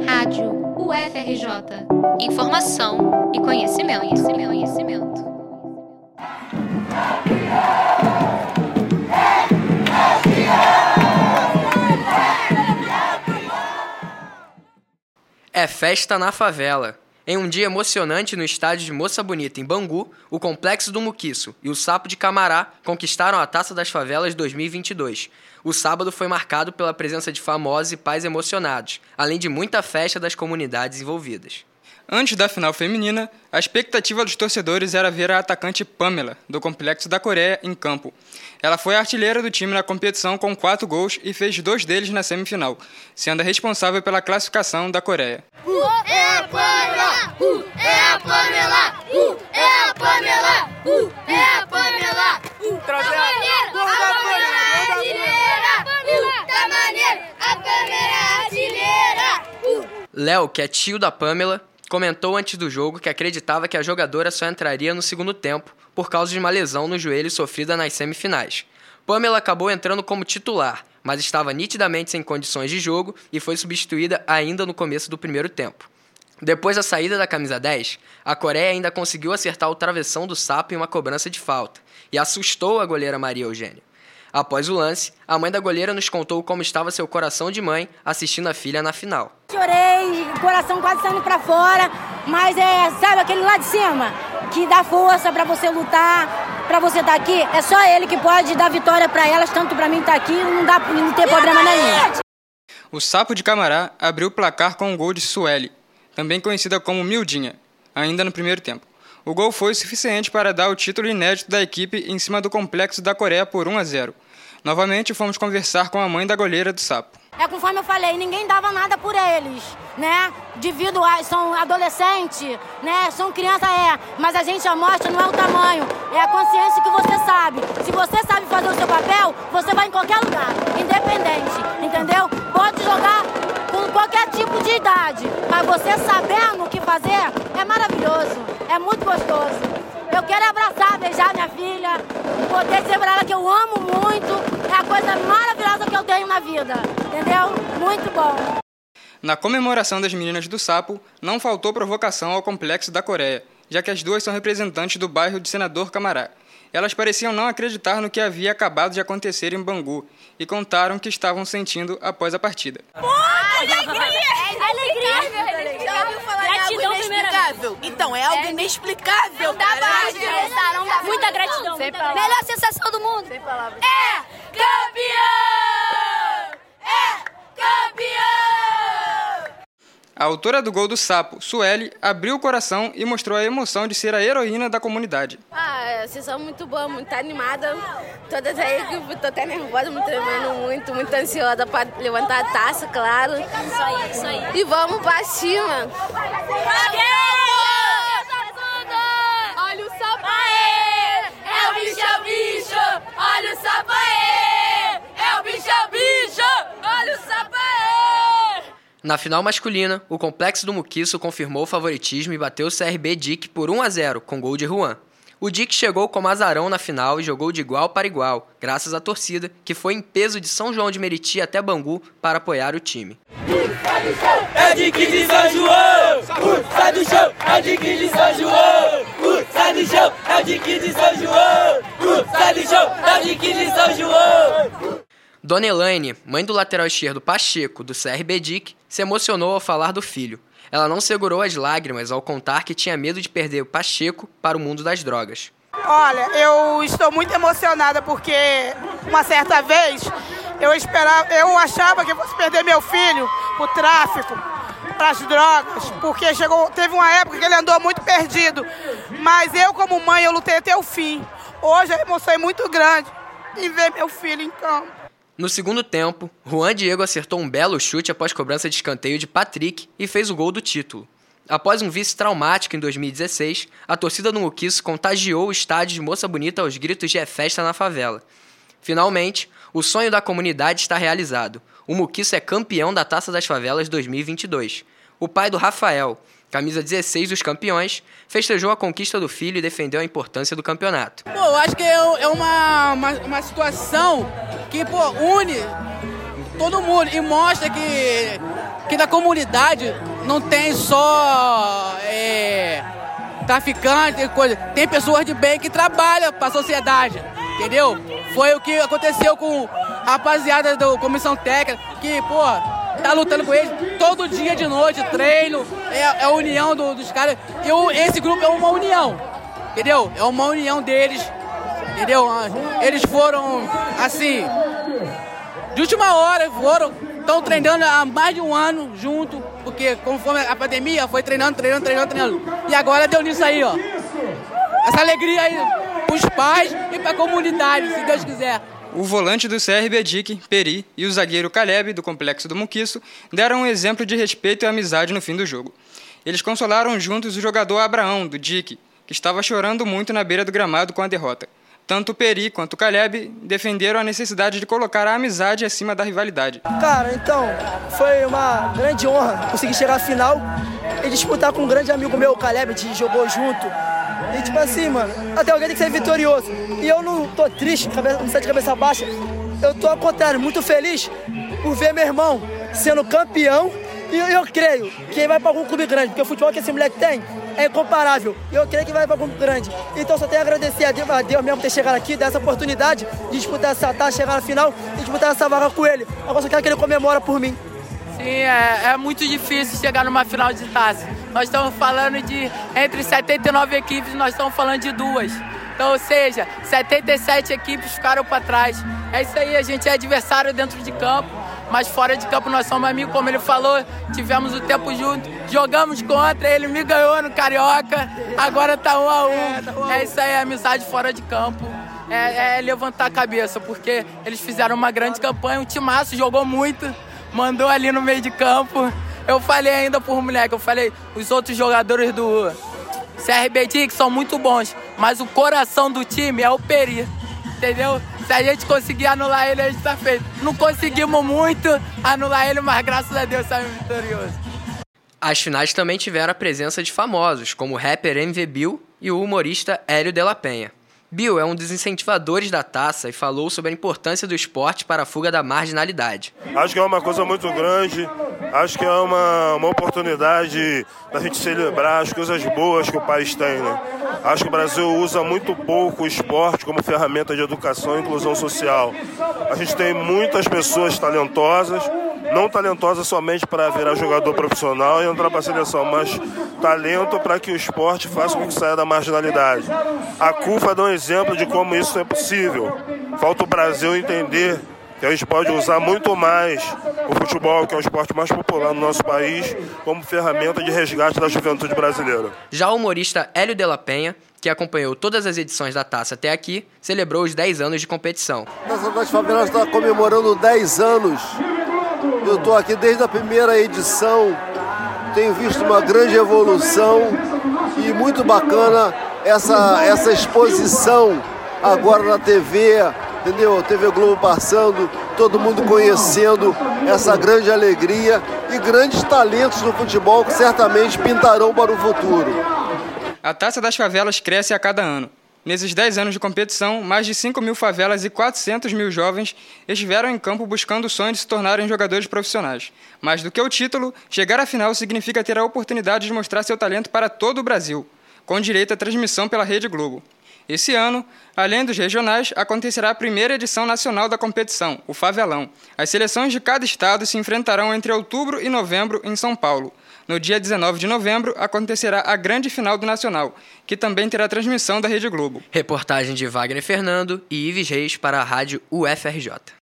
Rádio UFRJ. Informação e conhecimento, conhecimento, conhecimento. É festa na favela. Em um dia emocionante no estádio de Moça Bonita, em Bangu, o Complexo do Muquiço e o Sapo de Camará conquistaram a Taça das Favelas 2022. O sábado foi marcado pela presença de famosos e pais emocionados, além de muita festa das comunidades envolvidas. Antes da final feminina, a expectativa dos torcedores era ver a atacante Pamela, do Complexo da Coreia, em campo. Ela foi a artilheira do time na competição com quatro gols e fez dois deles na semifinal, sendo a responsável pela classificação da Coreia. Uh, é a Pamela! Uh, é a Pamela! Uh, é a Pamela! Uh, é a Pamela! Uh, tá maneiro! A Pamela é artilheira! Uh, tá maneiro! A Pamela é artilheira! Léo, que é tio da Pamela, comentou antes do jogo que acreditava que a jogadora só entraria no segundo tempo por causa de uma lesão no joelho sofrida nas semifinais. Pamela acabou entrando como titular, mas estava nitidamente sem condições de jogo e foi substituída ainda no começo do primeiro tempo. Depois da saída da camisa 10, a Coreia ainda conseguiu acertar o travessão do sapo em uma cobrança de falta e assustou a goleira Maria Eugênia. Após o lance, a mãe da goleira nos contou como estava seu coração de mãe assistindo a filha na final. Chorei, coração quase saindo para fora, mas é, sabe aquele lá de cima que dá força para você lutar, para você estar tá aqui. É só ele que pode dar vitória para elas, tanto para mim estar tá aqui, não dá não ter problema nenhum. O Sapo de Camará abriu o placar com um gol de Sueli, também conhecida como Mildinha, ainda no primeiro tempo. O gol foi suficiente para dar o título inédito da equipe em cima do complexo da Coreia por 1 a 0. Novamente fomos conversar com a mãe da goleira do Sapo. É conforme eu falei, ninguém dava nada por eles, né? Devido a são adolescentes, né? São criança é, mas a gente mostra não é o tamanho, é a consciência que você sabe. Se você sabe fazer o seu papel, você vai em qualquer lugar, independente, entendeu? Pode jogar com qualquer tipo de idade, mas você sabendo o que fazer é maravilhoso, é muito gostoso. Eu quero abraçar, beijar minha filha, poder dizer pra ela que eu amo muito. É a coisa maravilhosa que eu tenho na vida, entendeu? Muito bom. Na comemoração das meninas do Sapo, não faltou provocação ao Complexo da Coreia, já que as duas são representantes do bairro de Senador Camará. Elas pareciam não acreditar no que havia acabado de acontecer em Bangu e contaram o que estavam sentindo após a partida. Pô, alegria! É alegria! Gratidão, inexplicável? Então, é algo inexplicável. Não dá pra Muita gratidão. Melhor sensação do mundo. Sem palavras. É campeão! É campeão! A autora do gol do sapo, Sueli, abriu o coração e mostrou a emoção de ser a heroína da comunidade. Ah, é, sessão muito boa, muito animada. Todas aí que tô até nervosa, me tremendo muito, muito ansiosa para levantar a taça, claro. Isso aí, isso aí. E vamos pra cima. Olha o sapo aê! É o bicho, é o bicho! Olha o sapo aê! É o bicho, é o bicho! Olha o sapo aê! Na final masculina, o Complexo do Muquiço confirmou o favoritismo e bateu o CRB Dick por 1 a 0 com gol de Juan. O Dick chegou como azarão na final e jogou de igual para igual, graças à torcida, que foi em peso de São João de Meriti até Bangu para apoiar o time. É de! Dona Elaine, mãe do lateral esquerdo Pacheco, do CRB Dick, se emocionou ao falar do filho. Ela não segurou as lágrimas ao contar que tinha medo de perder o Pacheco para o mundo das drogas. Olha, eu estou muito emocionada porque uma certa vez eu esperava, eu achava que eu fosse perder meu filho pro tráfico, para as drogas, porque chegou, teve uma época que ele andou muito perdido. Mas eu como mãe eu lutei até o fim. Hoje a emoção é muito grande em ver meu filho em campo. No segundo tempo, Juan Diego acertou um belo chute após cobrança de escanteio de Patrick e fez o gol do título. Após um vice traumático em 2016, a torcida do Muquiço contagiou o estádio de Moça Bonita aos gritos de é festa na favela. Finalmente, o sonho da comunidade está realizado. O Muquiço é campeão da Taça das Favelas 2022. O pai do Rafael, camisa 16 dos campeões, festejou a conquista do filho e defendeu a importância do campeonato. Pô, eu acho que é é uma, uma, uma situação que pô, une todo mundo e mostra que que na comunidade não tem só é, traficante, coisa. Tem pessoas de bem que trabalham para a sociedade, entendeu? Foi o que aconteceu com a rapaziada da comissão técnica, que, pô, tá lutando com eles todo dia de noite, treino, é, é a união do, dos caras. E o, esse grupo é uma união, entendeu? É uma união deles, entendeu? Eles foram, assim, de última hora, foram, estão treinando há mais de um ano junto, porque conforme a pandemia foi treinando, treinando, treinando, treinando. E agora deu nisso aí, ó. Essa alegria aí pros pais e pra comunidade, se Deus quiser. O volante do CRB Dick, Peri, e o zagueiro Caleb, do Complexo do Muquiço, deram um exemplo de respeito e amizade no fim do jogo. Eles consolaram juntos o jogador Abraão, do Dick, que estava chorando muito na beira do gramado com a derrota. Tanto Peri quanto Caleb defenderam a necessidade de colocar a amizade acima da rivalidade. Cara, então, foi uma grande honra conseguir chegar à final e disputar com um grande amigo meu, o Caleb, gente jogou junto. E tipo assim, mano, até alguém tem que ser vitorioso. E eu não tô triste, não sai de cabeça baixa. Eu tô ao contrário, muito feliz por ver meu irmão sendo campeão. E eu, eu creio que ele vai para algum clube grande, porque o futebol que esse moleque tem é incomparável. E eu creio que vai para algum grande. Então só tenho a agradecer a Deus, a Deus mesmo ter chegado aqui, dar essa oportunidade de disputar essa taça, chegar na final e disputar essa vaga com ele. Agora só quero que ele comemora por mim. Sim, é, é muito difícil chegar numa final de taça. Nós estamos falando de entre 79 equipes, nós estamos falando de duas. Então, ou seja, 77 equipes ficaram para trás. É isso aí, a gente é adversário dentro de campo, mas fora de campo nós somos amigos, como ele falou, tivemos o tempo junto, jogamos contra, ele me ganhou no Carioca, agora tá um a um. É isso aí, amizade fora de campo. É, é levantar a cabeça, porque eles fizeram uma grande campanha, o timaço jogou muito, mandou ali no meio de campo. Eu falei ainda por moleque, eu falei, os outros jogadores do CRB que são muito bons, mas o coração do time é o Peri, entendeu? Se a gente conseguir anular ele, a gente tá feito. Não conseguimos muito anular ele, mas graças a Deus saímos vitoriosos. As finais também tiveram a presença de famosos, como o rapper MV Bill e o humorista Hélio de la Penha. Bill é um dos incentivadores da taça e falou sobre a importância do esporte para a fuga da marginalidade. Acho que é uma coisa muito grande, acho que é uma, uma oportunidade da gente celebrar as coisas boas que o país tem. Né? Acho que o Brasil usa muito pouco o esporte como ferramenta de educação e inclusão social. A gente tem muitas pessoas talentosas, não talentosa somente para virar jogador profissional e entrar para a seleção, mas talento para que o esporte faça com que saia da marginalidade. A CUFA dá um exemplo de como isso é possível. Falta o Brasil entender que a gente pode usar muito mais o futebol, que é o esporte mais popular no nosso país, como ferramenta de resgate da juventude brasileira. Já o humorista Hélio de la Penha, que acompanhou todas as edições da taça até aqui, celebrou os 10 anos de competição. A Taça das Favelas está comemorando 10 anos eu estou aqui desde a primeira edição, tenho visto uma grande evolução e muito bacana essa, essa exposição agora na TV, entendeu? TV Globo passando, todo mundo conhecendo essa grande alegria e grandes talentos no futebol que certamente pintarão para o futuro. A Taça das Favelas cresce a cada ano. Nesses 10 anos de competição, mais de 5 mil favelas e 400 mil jovens estiveram em campo buscando o sonho de se tornarem jogadores profissionais. Mais do que o título, chegar à final significa ter a oportunidade de mostrar seu talento para todo o Brasil, com direito à transmissão pela Rede Globo. Esse ano, além dos regionais, acontecerá a primeira edição nacional da competição, o Favelão. As seleções de cada estado se enfrentarão entre outubro e novembro em São Paulo. No dia 19 de novembro acontecerá a grande final do Nacional, que também terá transmissão da Rede Globo. Reportagem de Wagner Fernando e Ives Reis para a rádio UFRJ.